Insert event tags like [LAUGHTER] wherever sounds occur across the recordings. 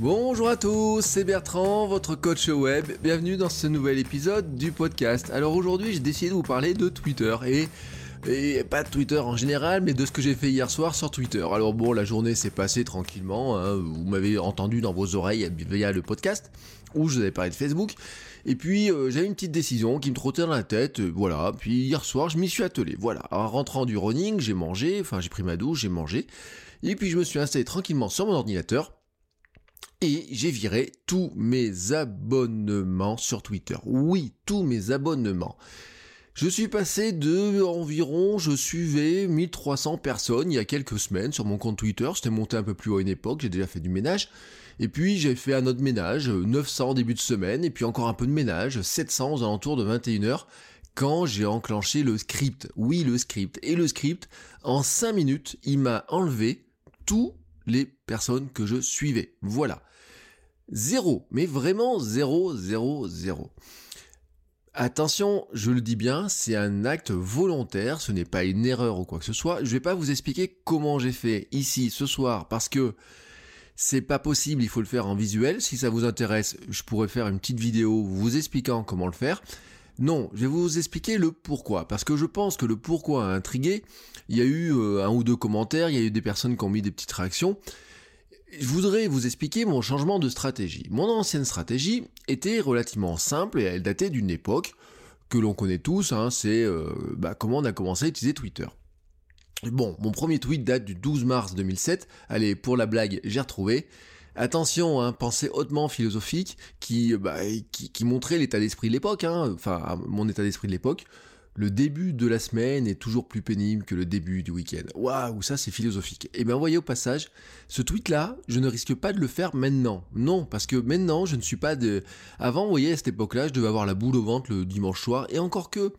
Bonjour à tous, c'est Bertrand, votre coach web. Bienvenue dans ce nouvel épisode du podcast. Alors aujourd'hui, j'ai décidé de vous parler de Twitter et et pas de Twitter en général, mais de ce que j'ai fait hier soir sur Twitter. Alors bon, la journée s'est passée tranquillement, hein. vous m'avez entendu dans vos oreilles via le podcast, où je vous avais parlé de Facebook, et puis euh, j'avais une petite décision qui me trottait dans la tête, euh, voilà, puis hier soir je m'y suis attelé, voilà. En rentrant du running, j'ai mangé, enfin j'ai pris ma douche, j'ai mangé, et puis je me suis installé tranquillement sur mon ordinateur, j'ai viré tous mes abonnements sur Twitter. Oui, tous mes abonnements. Je suis passé de environ, je suivais 1300 personnes il y a quelques semaines sur mon compte Twitter, j'étais monté un peu plus haut à une époque, j'ai déjà fait du ménage, et puis j'ai fait un autre ménage, 900 au début de semaine, et puis encore un peu de ménage, 700 aux alentours de 21h, quand j'ai enclenché le script. Oui, le script. Et le script, en 5 minutes, il m'a enlevé toutes les personnes que je suivais. Voilà. Zéro, mais vraiment zéro, zéro, zéro. Attention, je le dis bien, c'est un acte volontaire, ce n'est pas une erreur ou quoi que ce soit. Je vais pas vous expliquer comment j'ai fait ici ce soir parce que c'est pas possible, il faut le faire en visuel. Si ça vous intéresse, je pourrais faire une petite vidéo vous expliquant comment le faire. Non, je vais vous expliquer le pourquoi. Parce que je pense que le pourquoi a intrigué. Il y a eu euh, un ou deux commentaires, il y a eu des personnes qui ont mis des petites réactions je voudrais vous expliquer mon changement de stratégie. Mon ancienne stratégie était relativement simple et elle datait d'une époque que l'on connaît tous, hein, c'est euh, bah, comment on a commencé à utiliser Twitter. Bon, mon premier tweet date du 12 mars 2007. Allez, pour la blague, j'ai retrouvé. Attention, hein, pensée hautement philosophique qui, bah, qui, montrait l'état d'esprit de l'époque, hein, enfin mon état d'esprit de l'époque le début de la semaine est toujours plus pénible que le début du week-end. Waouh, ça c'est philosophique. Et eh bien voyez au passage, ce tweet-là, je ne risque pas de le faire maintenant. Non, parce que maintenant, je ne suis pas de... Avant, vous voyez, à cette époque-là, je devais avoir la boule au ventre le dimanche soir, et encore que...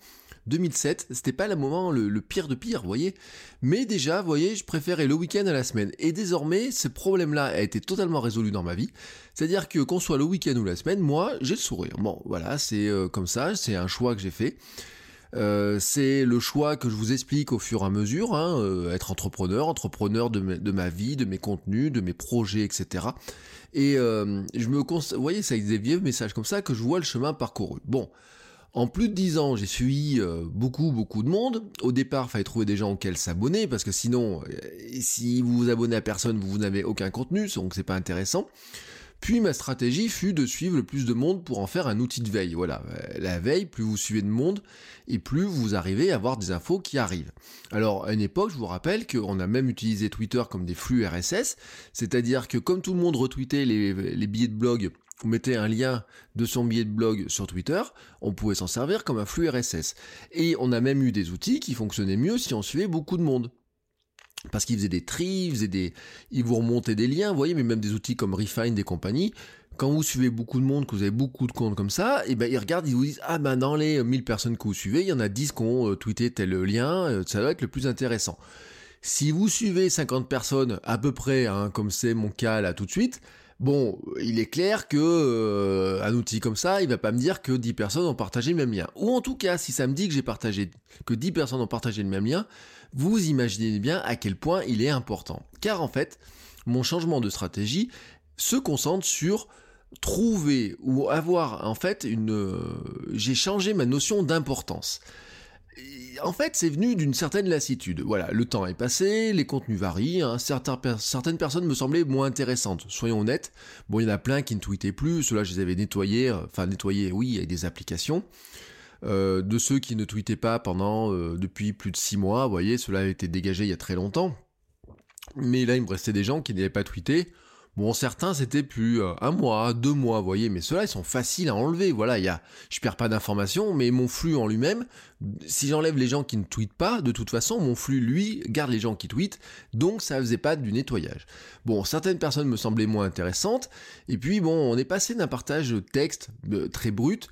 2007, c'était pas le moment le, pire de pire, vous voyez. Mais déjà, vous voyez, je préférais le week-end à la semaine. Et désormais, ce problème-là a été totalement résolu dans ma vie. C'est-à-dire que qu'on soit le week-end ou la semaine, moi, j'ai le sourire. Bon, voilà, c'est euh, comme ça, c'est un choix que j'ai fait. Euh, c'est le choix que je vous explique au fur et à mesure, hein, euh, être entrepreneur, entrepreneur de, ma vie, de mes contenus, de mes projets, etc. Et euh, je me vous voyez, ça des vieux messages comme ça que je vois le chemin parcouru. Bon, en plus de 10 ans, j'ai suivi beaucoup, beaucoup de monde. Au départ, il fallait trouver des gens auxquels s'abonner, parce que sinon, si vous vous abonnez à personne, vous n'avez aucun contenu, donc c'est pas intéressant. Puis ma stratégie fut de suivre le plus de monde pour en faire un outil de veille. Voilà, la veille, plus vous suivez de monde, et plus vous arrivez à avoir des infos qui arrivent. Alors à une époque, je vous rappelle qu'on a même utilisé Twitter comme des flux RSS, c'est-à-dire que comme tout le monde retweetait les, les billets de blog vous mettez un lien de son billet de blog sur Twitter, on pouvait s'en servir comme un flux RSS. Et on a même eu des outils qui fonctionnaient mieux si on suivait beaucoup de monde parce qu'ils faisaient des tris, ils, des, vous remontaient des liens, vous voyez, mais même des outils comme Refine, des compagnies, quand vous suivez beaucoup de monde, que vous avez beaucoup de comptes comme ça, et ben ils regardent, ils vous disent ah ben dans les 1000 personnes que vous suivez, il y en a 10 qui ont euh, tweeté tel lien, euh, ça doit être le plus intéressant. Si vous suivez 50 personnes à peu près, hein, comme c'est mon cas là tout de suite, bon, il est clair que euh, un outil comme ça, il va pas me dire que 10 personnes ont partagé le même lien. Ou en tout cas, si ça me dit que j'ai partagé, que 10 personnes ont partagé le même lien, vous imaginez bien à quel point il est important. Car en fait, mon changement de stratégie se concentre sur trouver ou avoir en fait une... Euh, j'ai changé ma notion d'importance. En fait, c'est venu d'une certaine lassitude. Voilà, le temps est passé, les contenus varient, hein. certaines personnes me semblaient moins intéressantes, soyons honnêtes. Bon, il y en a plein qui ne tweetaient plus, ceux-là je les avais nettoyés, euh, enfin nettoyés, oui, avec des applications. Euh, de ceux qui ne tweetaient pas pendant euh, depuis plus de 6 mois, vous voyez, cela a été dégagé il y a très longtemps. Mais là, il me restait des gens qui n'avaient pas tweeté. Bon, certains c'était plus euh, un mois, deux mois, vous voyez, mais ceux-là ils sont faciles à enlever. Voilà, il y a, je perds pas d'informations, mais mon flux en lui-même, si j'enlève les gens qui ne tweetent pas, de toute façon, mon flux lui garde les gens qui tweetent, donc ça faisait pas du nettoyage. Bon, certaines personnes me semblaient moins intéressantes, et puis bon, on est passé d'un partage texte euh, très brut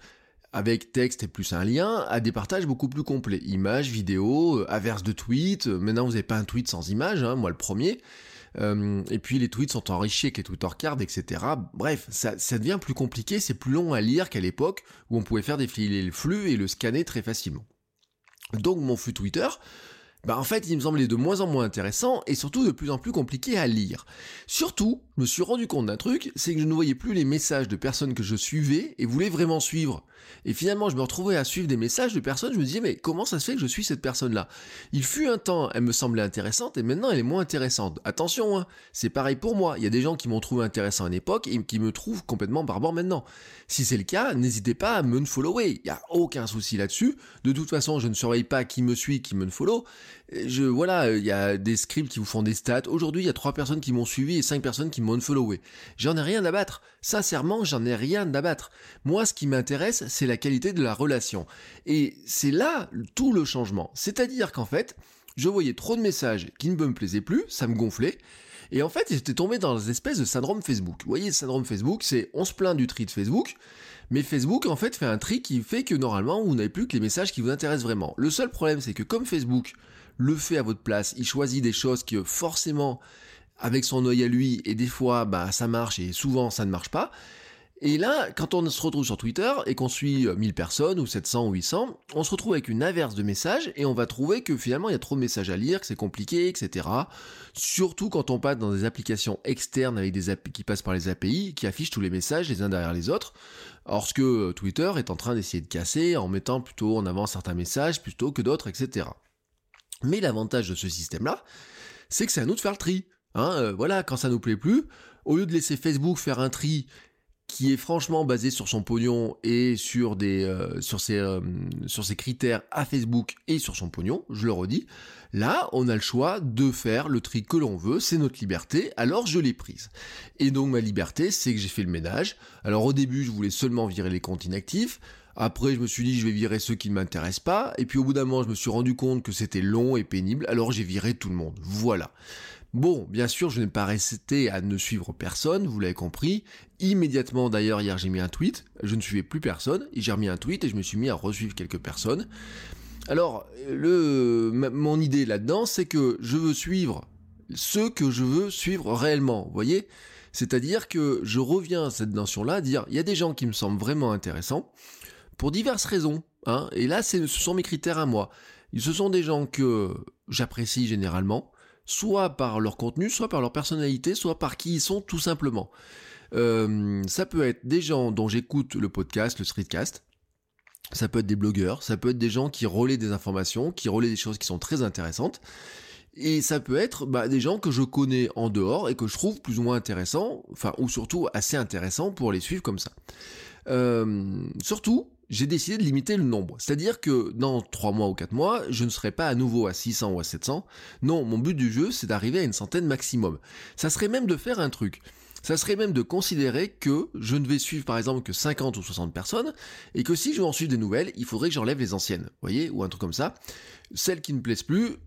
avec texte et plus un lien, à des partages beaucoup plus complets. Images, vidéos, euh, averses de tweets. Maintenant, vous n'avez pas un tweet sans image, hein, moi le premier. Euh, et puis les tweets sont enrichis avec les Twitter cards, etc. Bref, ça, ça devient plus compliqué, c'est plus long à lire qu'à l'époque où on pouvait faire défiler le flux et le scanner très facilement. Donc mon flux Twitter, bah en fait il me semblait de moins en moins intéressant et surtout de plus en plus compliqué à lire. Surtout, je me suis rendu compte d'un truc, c'est que je ne voyais plus les messages de personnes que je suivais et voulais vraiment suivre. Et finalement, je me retrouvais à suivre des messages de personnes, je me disais, mais comment ça se fait que je suis cette personne-là? Il fut un temps, elle me semblait intéressante, et maintenant elle est moins intéressante. Attention, hein, c'est pareil pour moi. Il y a des gens qui m'ont trouvé intéressant à une époque et qui me trouvent complètement barbare maintenant. Si c'est le cas, n'hésitez pas à me follower. Il n'y a aucun souci là-dessus. De toute façon, je ne surveille pas qui me suit, qui me follow. Je, voilà, il y a des scripts qui vous font des stats. Aujourd'hui, il y a trois personnes qui m'ont suivi et cinq personnes qui m'ont unfollowé. J'en ai rien à battre. Sincèrement, j'en ai rien à battre. Moi, ce qui m'intéresse, c'est la qualité de la relation. Et c'est là tout le changement. C'est-à-dire qu'en fait, je voyais trop de messages qui ne me plaisaient plus, ça me gonflait. Et en fait, j'étais tombé dans une espèce de syndrome Facebook. Vous voyez, le syndrome Facebook, c'est on se plaint du tri de Facebook, mais Facebook, en fait, fait un tri qui fait que normalement, vous n'avez plus que les messages qui vous intéressent vraiment. Le seul problème, c'est que comme Facebook le fait à votre place, il choisit des choses que forcément, avec son œil à lui, et des fois, bah, ça marche, et souvent, ça ne marche pas. Et là, quand on se retrouve sur Twitter et qu'on suit 1000 euh, personnes ou 700 ou 800, on se retrouve avec une averse de messages et on va trouver que finalement il y a trop de messages à lire, que c'est compliqué, etc. Surtout quand on passe dans des applications externes avec des qui passent par les API, qui affichent tous les messages les uns derrière les autres. Or ce que euh, Twitter est en train d'essayer de casser en mettant plutôt en avant certains messages plutôt que d'autres, etc. Mais l'avantage de ce système-là, c'est que c'est à nous de faire le tri. Hein, euh, voilà, quand ça nous plaît plus, au lieu de laisser Facebook faire un tri qui est franchement basé sur son pognon et sur des euh, euh, sur ses critères à Facebook et sur son pognon, je le redis. Là, on a le choix de faire le tri que l'on veut, c'est notre liberté, alors je l'ai prise. Et donc ma liberté, c'est que j'ai fait le ménage. Alors au début, je voulais seulement virer les comptes inactifs. Après, je me suis dit, je vais virer ceux qui ne m'intéressent pas. Et puis au bout d'un moment, je me suis rendu compte que c'était long et pénible. Alors j'ai viré tout le monde. Voilà. Bon, bien sûr, je n'ai pas resté à ne suivre personne, vous l'avez compris. Immédiatement, d'ailleurs, hier, j'ai mis un tweet. Je ne suivais plus personne. J'ai remis un tweet et je me suis mis à resuivre quelques personnes. Alors, mon idée là-dedans, c'est que je veux suivre ceux que je veux suivre réellement. Vous voyez C'est-à-dire que je reviens à cette notion-là, dire, il y a des gens qui me semblent vraiment intéressants, pour diverses raisons. Hein, et là, ce sont mes critères à moi. Ce sont des gens que j'apprécie généralement, soit par leur contenu, soit par leur personnalité, soit par qui ils sont tout simplement. Euh, ça peut être des gens dont j'écoute le podcast, le streetcast. Ça peut être des blogueurs, ça peut être des gens qui relaient des informations, qui relaient des choses qui sont très intéressantes. Et ça peut être bah, des gens que je connais en dehors et que je trouve plus ou moins intéressants, enfin, ou surtout assez intéressants pour les suivre comme ça. Euh, surtout, j'ai décidé de limiter le nombre. C'est-à-dire que dans 3 mois ou 4 mois, je ne serai pas à nouveau à 600 ou à 700. Non, mon but du jeu, c'est d'arriver à une centaine maximum. Ça serait même de faire un truc. Ça serait même de considérer que je ne vais suivre par exemple que 50 ou 60 personnes, et que si je veux en suivre des nouvelles, il faudrait que j'enlève les anciennes. Voyez? Ou un truc comme ça. Celles qui ne plaisent plus,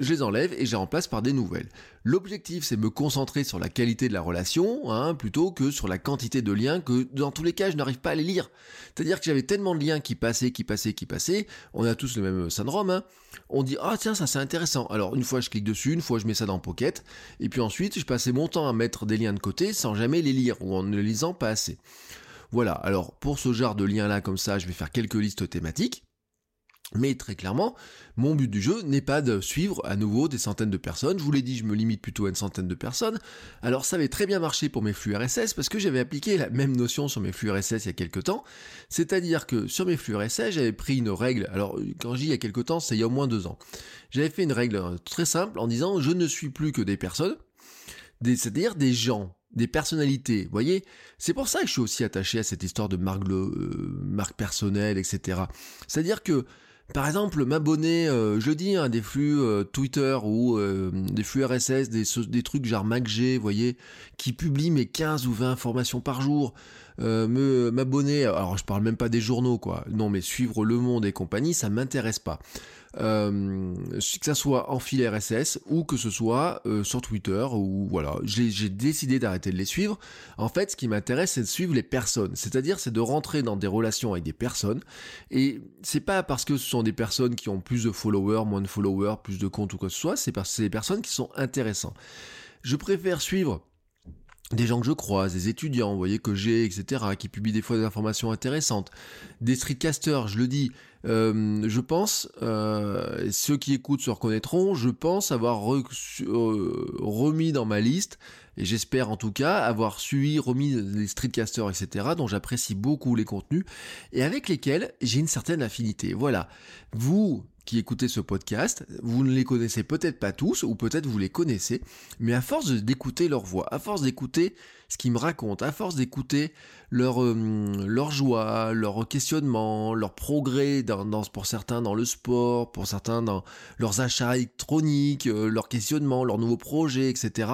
je les enlève et je les remplace par des nouvelles. L'objectif, c'est me concentrer sur la qualité de la relation, hein, plutôt que sur la quantité de liens que, dans tous les cas, je n'arrive pas à les lire. C'est-à-dire que j'avais tellement de liens qui passaient, qui passaient, qui passaient, on a tous le même syndrome, hein. On dit, ah tiens, ça c'est intéressant. Alors, une fois je clique dessus, une fois je mets ça dans Pocket, et puis ensuite, je passais mon temps à mettre des liens de côté sans jamais les lire, ou en ne les lisant pas assez. Voilà, alors pour ce genre de liens là comme ça, je vais faire quelques listes thématiques. Mais très clairement, mon but du jeu n'est pas de suivre à nouveau des centaines de personnes. Je vous l'ai dit, je me limite plutôt à une centaine de personnes. Alors ça avait très bien marché pour mes flux RSS parce que j'avais appliqué la même notion sur mes flux RSS il y a quelques temps. C'est-à-dire que sur mes flux RSS, j'avais pris une règle. Alors quand je dis il y a quelques temps, c'est il y a au moins deux ans. J'avais fait une règle très simple en disant je ne suis plus que des personnes, c'est-à-dire des gens des personnalités. Voyez, c'est pour ça que je suis aussi attaché à cette histoire de marque, euh, marque personnelle, etc. C'est-à-dire que par exemple, m'abonner, euh, je le dis, hein, des flux euh, Twitter ou euh, des flux RSS, des, trucs genre MacG, vous voyez, qui publient mes 15 ou 20 informations par jour, m'abonner, alors je parle même pas des journaux, quoi, non, mais suivre Le Monde et compagnie, ça m'intéresse pas. Euh, que ça soit en fil RSS ou que ce soit euh, sur Twitter ou voilà, j'ai décidé d'arrêter de les suivre. En fait, ce qui m'intéresse, c'est de suivre les personnes, c'est-à-dire c'est de rentrer dans des relations avec des personnes et c'est pas parce que ce sont des personnes qui ont plus de followers, moins de followers, plus de comptes ou quoi que ce soit, c'est parce que c'est des personnes qui sont intéressantes. Je préfère suivre des gens que je croise, des étudiants, vous voyez, que j'ai, etc., qui publient des fois des informations intéressantes, des streetcasters, je le dis, euh, je pense, euh, ceux qui écoutent se reconnaîtront, je pense avoir euh, remis dans ma liste, et j'espère en tout cas avoir suivi, remis des streetcasters, etc., dont j'apprécie beaucoup les contenus, et avec lesquels j'ai une certaine affinité. Voilà. Vous, qui écoutez ce podcast, vous ne les connaissez peut-être pas tous, ou peut-être vous les connaissez, mais à force d'écouter leur voix, à force d'écouter ce qu'ils me racontent, à force d'écouter leur, euh, leur joie, leur questionnement, leur progrès dans, pour certains dans le sport, pour certains dans leurs achats électroniques, euh, leurs questionnements, leurs nouveaux projets, etc.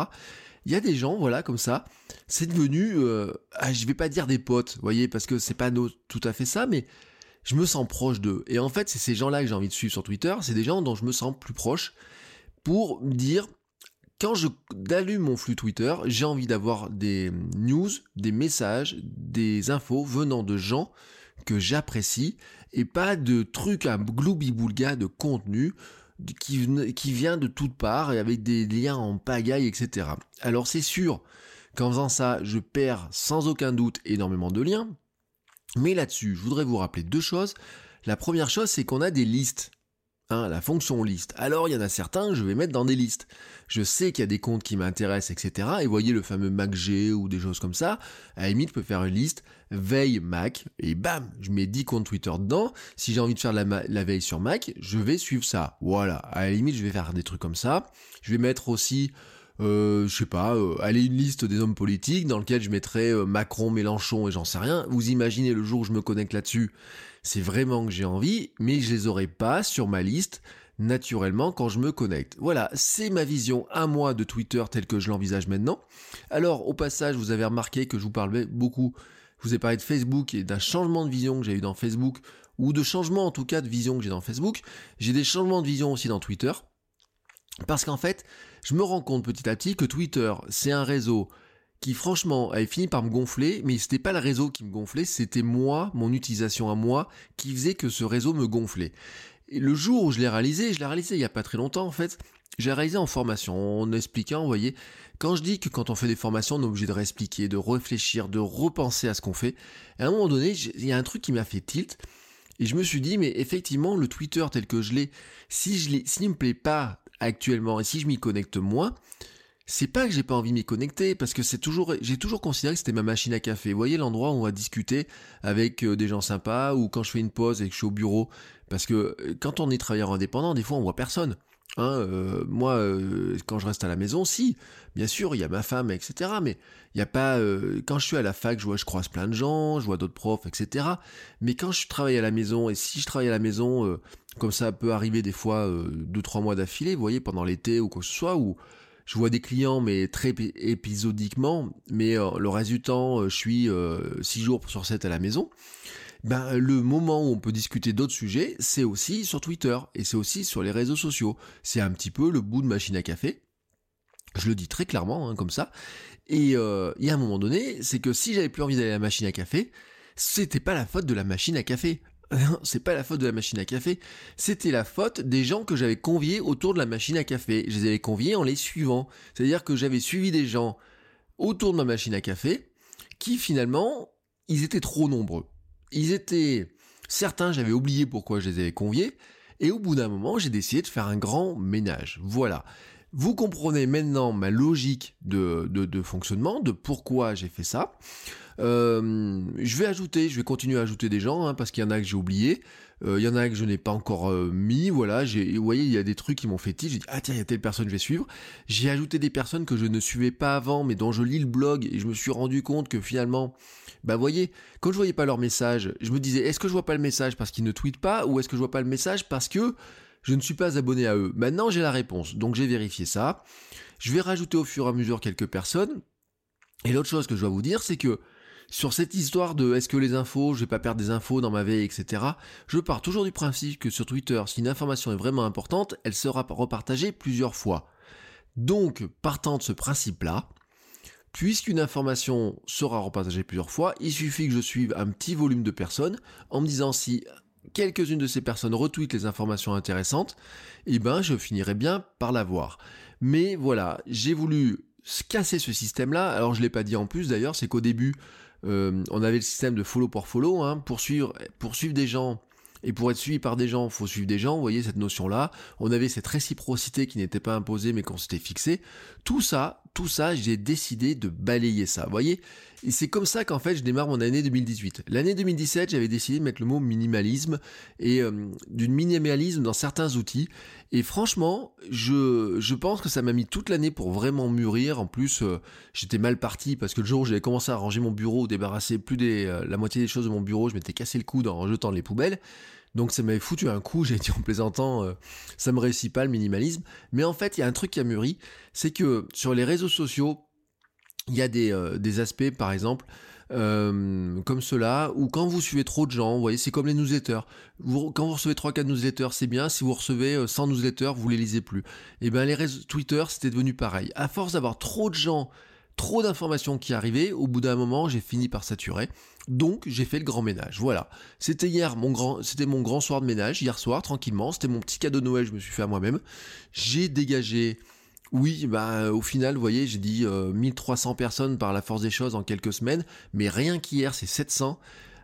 Il y a des gens, voilà, comme ça, c'est devenu, euh, ah, je vais pas dire des potes, vous voyez, parce que c'est pas tout à fait ça, mais je me sens proche d'eux. Et en fait, c'est ces gens-là que j'ai envie de suivre sur Twitter, c'est des gens dont je me sens plus proche pour me dire, quand je allume mon flux Twitter, j'ai envie d'avoir des news, des messages, des infos venant de gens que j'apprécie et pas de trucs à gloubi-boulga de contenu qui, qui vient de toutes parts et avec des liens en pagaille, etc. Alors c'est sûr qu'en faisant ça, je perds sans aucun doute énormément de liens, mais là-dessus, je voudrais vous rappeler deux choses. La première chose, c'est qu'on a des listes. Hein, la fonction liste. Alors, il y en a certains, je vais mettre dans des listes. Je sais qu'il y a des comptes qui m'intéressent, etc. Et voyez le fameux MacG ou des choses comme ça. À la limite, je peux faire une liste veille Mac et bam, je mets 10 comptes Twitter dedans. Si j'ai envie de faire la, la, veille sur Mac, je vais suivre ça. Voilà. À la limite, je vais faire des trucs comme ça. Je vais mettre aussi je sais pas, euh, aller une liste des hommes politiques dans lequel je mettrais euh, Macron, Mélenchon et j'en sais rien. Vous imaginez le jour où je me connecte là-dessus, c'est vraiment que j'ai envie, mais je les aurai pas sur ma liste naturellement quand je me connecte. Voilà, c'est ma vision à moi de Twitter telle que je l'envisage maintenant. Alors, au passage, vous avez remarqué que je vous parlais beaucoup, je vous ai parlé de Facebook et d'un changement de vision que j'ai eu dans Facebook, ou de changement en tout cas de vision que j'ai dans Facebook. J'ai des changements de vision aussi dans Twitter. Parce qu'en fait, je me rends compte petit à petit que Twitter, c'est un réseau qui franchement avait fini par me gonfler, mais c'était pas le réseau qui me gonflait, c'était moi, mon utilisation à moi, qui faisait que ce réseau me gonflait. Et le jour où je l'ai réalisé, je l'ai réalisé il y a pas très longtemps en fait, j'ai réalisé en formation, en expliquant, vous voyez, quand je dis que quand on fait des formations, on est obligé de réexpliquer, de réfléchir, de repenser à ce qu'on fait, à un moment donné, il y a un truc qui m'a fait tilt, et je me suis dit, mais effectivement, le Twitter tel que je l'ai, si je l'ai, s'il me plaît pas actuellement. Et si je m'y connecte moins, c'est pas que j'ai pas envie de m'y connecter, parce que c'est toujours, j'ai toujours considéré que c'était ma machine à café. Vous voyez l'endroit où on va discuter avec euh, des gens sympas, ou quand je fais une pause et que je suis au bureau, parce que euh, quand on est travailleur indépendant, des fois on voit personne. Hein, euh, moi, quand je reste à la maison, si, bien sûr, il y a ma femme, etc. Mais il n'y a pas. quand je suis à la fac, je vois, je croise plein de gens, je vois d'autres profs, etc. Mais quand je travaille à la maison, et si je travaille à la maison comme ça peut arriver des fois euh, deux trois mois d'affilée, vous voyez, pendant l'été ou quoi que ce soit, où je vois des clients mais très épisodiquement, mais euh, le reste du temps, euh, je suis six jours sur 7 à la maison. Ben, le moment où on peut discuter d'autres sujets, c'est aussi sur Twitter et c'est aussi sur les réseaux sociaux. C'est un petit peu le bout de machine à café. Je le dis très clairement, hein, comme ça. Et il y a un moment donné, c'est que si j'avais plus envie d'aller à la machine à café, c'était pas la faute de la machine à café. [LAUGHS] c'est pas la faute de la machine à café, c'était la faute des gens que j'avais conviés autour de la machine à café. Je les avais conviés en les suivant. C'est-à-dire que j'avais suivi des gens autour de ma machine à café qui finalement, ils étaient trop nombreux. Ils étaient... Certains, j'avais oublié pourquoi je les avais conviés, et au bout d'un moment, j'ai décidé de faire un grand ménage. Voilà. Vous comprenez maintenant ma logique de, fonctionnement, de pourquoi j'ai fait ça. Euh, je vais ajouter, je vais continuer à ajouter des gens, hein, parce qu'il y en a que j'ai oublié. Il y en a que je n'ai pas encore mis, voilà. Vous voyez, il y a des trucs qui m'ont fait tilt. J'ai dit, ah tiens, il y a telle personne, je vais suivre. J'ai ajouté des personnes que je ne suivais pas avant, mais dont je lis le blog et je me suis rendu compte que finalement, bah voyez, quand je voyais pas leur message, je me disais, est-ce que je vois pas le message parce qu'ils ne tweetent pas ou est-ce que je vois pas le message parce que je ne suis pas abonné à eux? Maintenant, j'ai la réponse, donc j'ai vérifié ça. Je vais rajouter au fur et à mesure quelques personnes. Et l'autre chose que je dois vous dire, c'est que sur cette histoire de est-ce que les infos, je vais pas perdre des infos dans ma veille, etc. Je pars toujours du principe que sur Twitter, si une information est vraiment importante, elle sera repartagée plusieurs fois. Donc, partant de ce principe-là, puisqu'une information sera repartagée plusieurs fois, il suffit que je suive un petit volume de personnes en me disant si quelques-unes de ces personnes retweetent les informations intéressantes, eh ben je finirai bien par la voir. Mais voilà, j'ai voulu casser ce système-là. Alors je l'ai pas dit en plus d'ailleurs, c'est qu'au début, euh, on avait le système de follow pour follow, hein, pour, suivre, pour suivre des gens et pour être suivi par des gens, faut suivre des gens, vous voyez cette notion-là. On avait cette réciprocité qui n'était pas imposée mais qu'on s'était fixé. Tout ça, ça, j'ai décidé de balayer ça, voyez? Et c'est comme ça qu'en fait je démarre mon année 2018. L'année 2017, j'avais décidé de mettre le mot minimalisme et euh, d'une minimalisme dans certains outils. Et franchement, je, je pense que ça m'a mis toute l'année pour vraiment mûrir. En plus, euh, j'étais mal parti parce que le jour où j'avais commencé à ranger mon bureau, débarrasser plus des, euh, la moitié des choses de mon bureau, je m'étais cassé le coude en jetant les poubelles. Donc ça m'avait foutu un coup, [LAUGHS] j'ai dit en plaisantant, euh, ça me réussit pas le minimalisme. Mais en fait, il y a un truc qui a mûri, c'est que sur les réseaux sociaux, il y a des, euh, aspects, par exemple, euh, comme cela, où quand vous suivez trop de gens, vous voyez, c'est comme les newsletters. quand vous recevez 3-4 newsletters, c'est bien. Si vous recevez 100 newsletters, vous les lisez plus. Et eh bien les réseaux Twitter, c'était devenu pareil. À force d'avoir trop de gens trop d'informations qui arrivaient, au bout d'un moment, j'ai fini par saturer. Donc, j'ai fait le grand ménage. Voilà. C'était hier mon grand, c'était mon grand soir de ménage, hier soir, tranquillement. C'était mon petit cadeau de Noël, je me suis fait à moi-même. J'ai dégagé, oui, bah, au final, vous voyez, j'ai dit 1300 euh, personnes par la force des choses en quelques semaines, mais rien qu'hier, c'est 700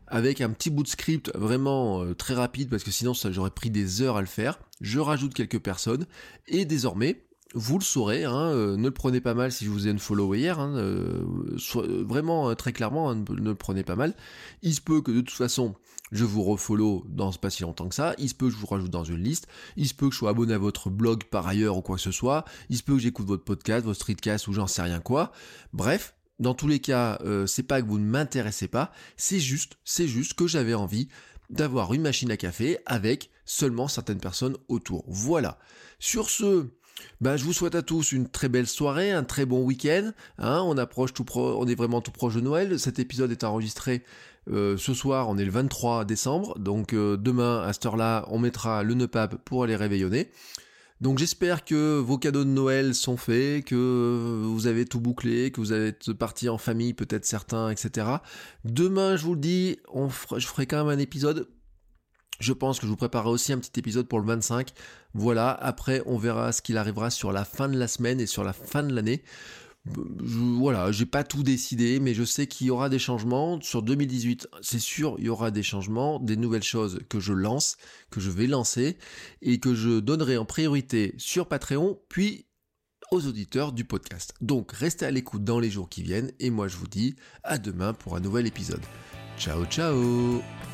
avec un petit bout de script vraiment euh, très rapide parce que sinon j'aurais pris des heures à le faire. Je rajoute quelques personnes et désormais vous le saurez, hein, euh, ne le prenez pas mal si je vous ai une follow hier, hein, euh, vraiment euh, très clairement, hein, ne, le prenez pas mal. Il se peut que de toute façon, je vous refollow dans pas si longtemps que ça, il se peut que je vous rajoute dans une liste, il se peut que je sois abonné à votre blog par ailleurs ou quoi que ce soit, il se peut que j'écoute votre podcast, votre streetcast ou j'en sais rien quoi. Bref, dans tous les cas, c'est pas que vous ne m'intéressez pas, c'est juste, c'est juste que j'avais envie d'avoir une machine à café avec seulement certaines personnes autour. Voilà. Sur ce, ben, je vous souhaite à tous une très belle soirée, un très bon week-end. Hein. on approche tout on est vraiment tout proche de Noël. Cet épisode est enregistré euh, ce soir, on est le 23 décembre. Donc euh, demain, à cette heure-là, on mettra le Neupap pour aller réveillonner. Donc j'espère que vos cadeaux de Noël sont faits, que vous avez tout bouclé, que vous êtes parti en famille, peut-être certains, etc. Demain, je vous le dis, je ferai quand même un épisode je pense que je vous préparerai aussi un petit épisode pour le 25. Voilà, après on verra ce qu'il arrivera sur la fin de la semaine et sur la fin de l'année. voilà, j'ai pas tout décidé, mais je sais qu'il y aura des changements. Sur 2018, c'est sûr, il y aura des changements, des nouvelles choses que je lance, que je vais lancer, et que je donnerai en priorité sur Patreon, puis aux auditeurs du podcast. Donc restez à l'écoute dans les jours qui viennent, et moi je vous dis à demain pour un nouvel épisode. Ciao ciao